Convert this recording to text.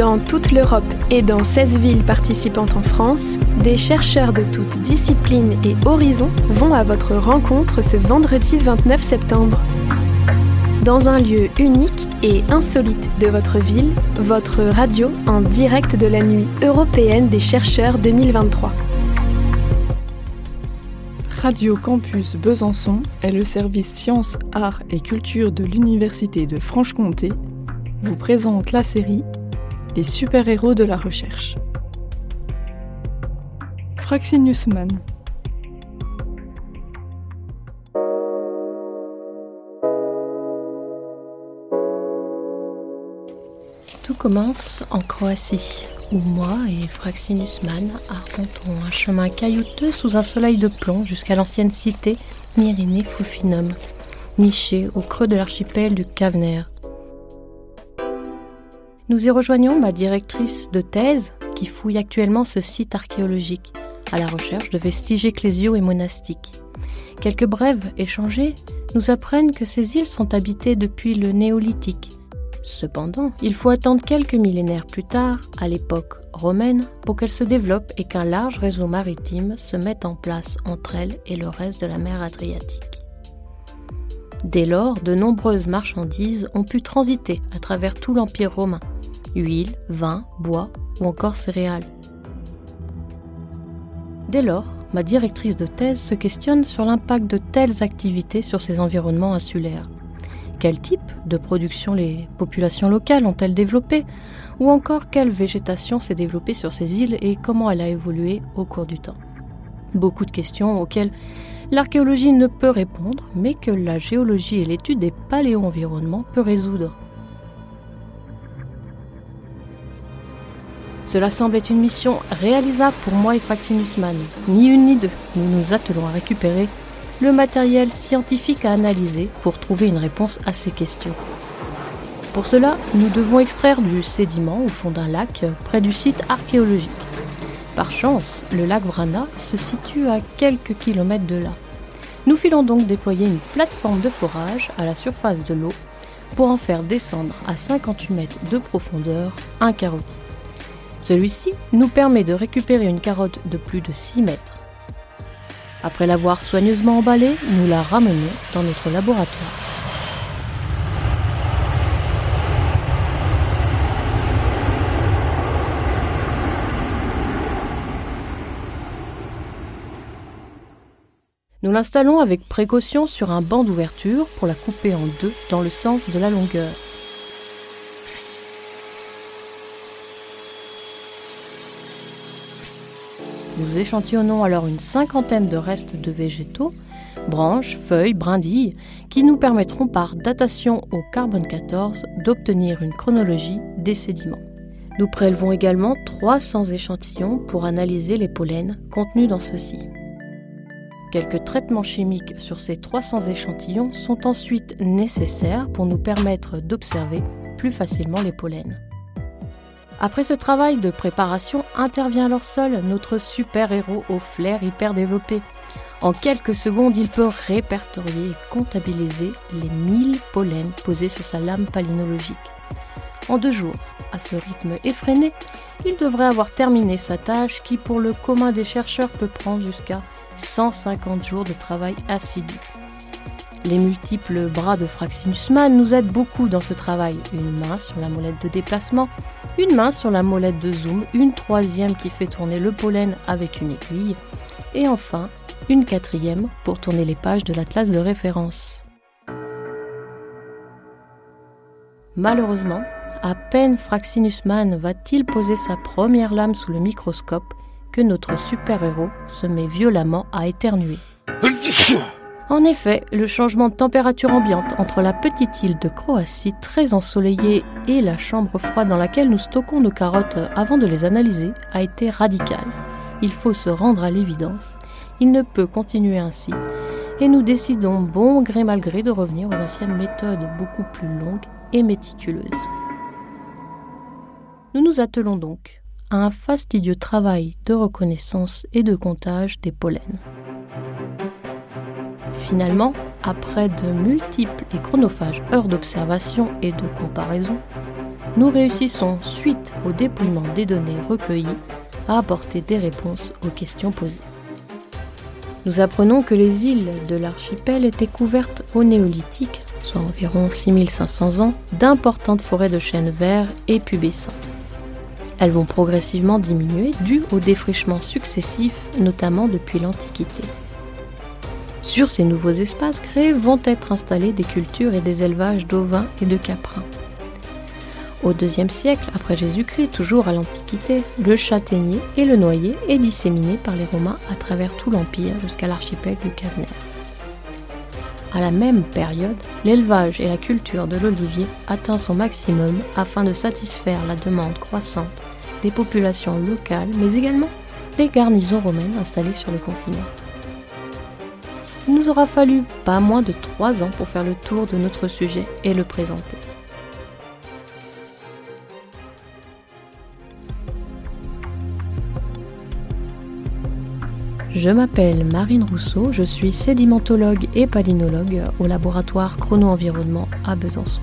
Dans toute l'Europe et dans 16 villes participantes en France, des chercheurs de toutes disciplines et horizons vont à votre rencontre ce vendredi 29 septembre. Dans un lieu unique et insolite de votre ville, votre radio en direct de la nuit européenne des chercheurs 2023. Radio Campus Besançon est le service sciences, arts et culture de l'Université de Franche-Comté vous présente la série Les super-héros de la recherche. Fraxinus Mann. Tout commence en Croatie, où moi et Fraxinus Mann arpentons un chemin caillouteux sous un soleil de plomb jusqu'à l'ancienne cité Myrinée Fufinum, nichée au creux de l'archipel du Cavener. Nous y rejoignons ma directrice de thèse qui fouille actuellement ce site archéologique à la recherche de vestiges ecclésiaux et monastiques. Quelques brèves échangées nous apprennent que ces îles sont habitées depuis le néolithique. Cependant, il faut attendre quelques millénaires plus tard, à l'époque romaine, pour qu'elles se développent et qu'un large réseau maritime se mette en place entre elles et le reste de la mer Adriatique. Dès lors, de nombreuses marchandises ont pu transiter à travers tout l'Empire romain, huile, vin, bois ou encore céréales. Dès lors, ma directrice de thèse se questionne sur l'impact de telles activités sur ces environnements insulaires. Quel type de production les populations locales ont-elles développé Ou encore quelle végétation s'est développée sur ces îles et comment elle a évolué au cours du temps? Beaucoup de questions auxquelles l'archéologie ne peut répondre, mais que la géologie et l'étude des paléo-environnements peut résoudre. Cela semble être une mission réalisable pour moi et Fraxinus Mann. Ni une ni deux. Nous nous attelons à récupérer le matériel scientifique à analyser pour trouver une réponse à ces questions. Pour cela, nous devons extraire du sédiment au fond d'un lac près du site archéologique. Par chance, le lac Vrana se situe à quelques kilomètres de là. Nous filons donc déployer une plateforme de forage à la surface de l'eau pour en faire descendre à 58 mètres de profondeur un carottier. Celui-ci nous permet de récupérer une carotte de plus de 6 mètres. Après l'avoir soigneusement emballée, nous la ramenons dans notre laboratoire. Nous l'installons avec précaution sur un banc d'ouverture pour la couper en deux dans le sens de la longueur. Nous échantillonnons alors une cinquantaine de restes de végétaux, branches, feuilles, brindilles, qui nous permettront par datation au carbone 14 d'obtenir une chronologie des sédiments. Nous prélevons également 300 échantillons pour analyser les pollens contenus dans ceux-ci. Quelques traitements chimiques sur ces 300 échantillons sont ensuite nécessaires pour nous permettre d'observer plus facilement les pollens. Après ce travail de préparation, intervient alors seul notre super-héros au flair hyper développé. En quelques secondes, il peut répertorier et comptabiliser les 1000 pollens posés sur sa lame palynologique. En deux jours, à ce rythme effréné, il devrait avoir terminé sa tâche qui, pour le commun des chercheurs, peut prendre jusqu'à 150 jours de travail assidu. Les multiples bras de Fraxinus Mann nous aident beaucoup dans ce travail. Une main sur la molette de déplacement, une main sur la molette de zoom, une troisième qui fait tourner le pollen avec une aiguille, et enfin une quatrième pour tourner les pages de l'atlas de référence. Malheureusement, à peine Fraxinus Mann va-t-il poser sa première lame sous le microscope que notre super-héros se met violemment à éternuer. En effet, le changement de température ambiante entre la petite île de Croatie très ensoleillée et la chambre froide dans laquelle nous stockons nos carottes avant de les analyser a été radical. Il faut se rendre à l'évidence. Il ne peut continuer ainsi. Et nous décidons bon gré mal gré de revenir aux anciennes méthodes beaucoup plus longues et méticuleuses. Nous nous attelons donc à un fastidieux travail de reconnaissance et de comptage des pollens. Finalement, après de multiples et chronophages heures d'observation et de comparaison, nous réussissons, suite au dépouillement des données recueillies, à apporter des réponses aux questions posées. Nous apprenons que les îles de l'archipel étaient couvertes au néolithique, soit environ 6500 ans, d'importantes forêts de chênes verts et pubescents. Elles vont progressivement diminuer dû aux défrichements successifs, notamment depuis l'Antiquité. Sur ces nouveaux espaces créés vont être installés des cultures et des élevages d'ovins et de caprins. Au IIe siècle après Jésus-Christ, toujours à l'Antiquité, le châtaignier et le noyer est disséminé par les Romains à travers tout l'Empire jusqu'à l'archipel du Cavenère. À la même période, l'élevage et la culture de l'olivier atteint son maximum afin de satisfaire la demande croissante des populations locales, mais également des garnisons romaines installées sur le continent. Il nous aura fallu pas moins de trois ans pour faire le tour de notre sujet et le présenter. Je m'appelle Marine Rousseau, je suis sédimentologue et palynologue au laboratoire Chrono-Environnement à Besançon.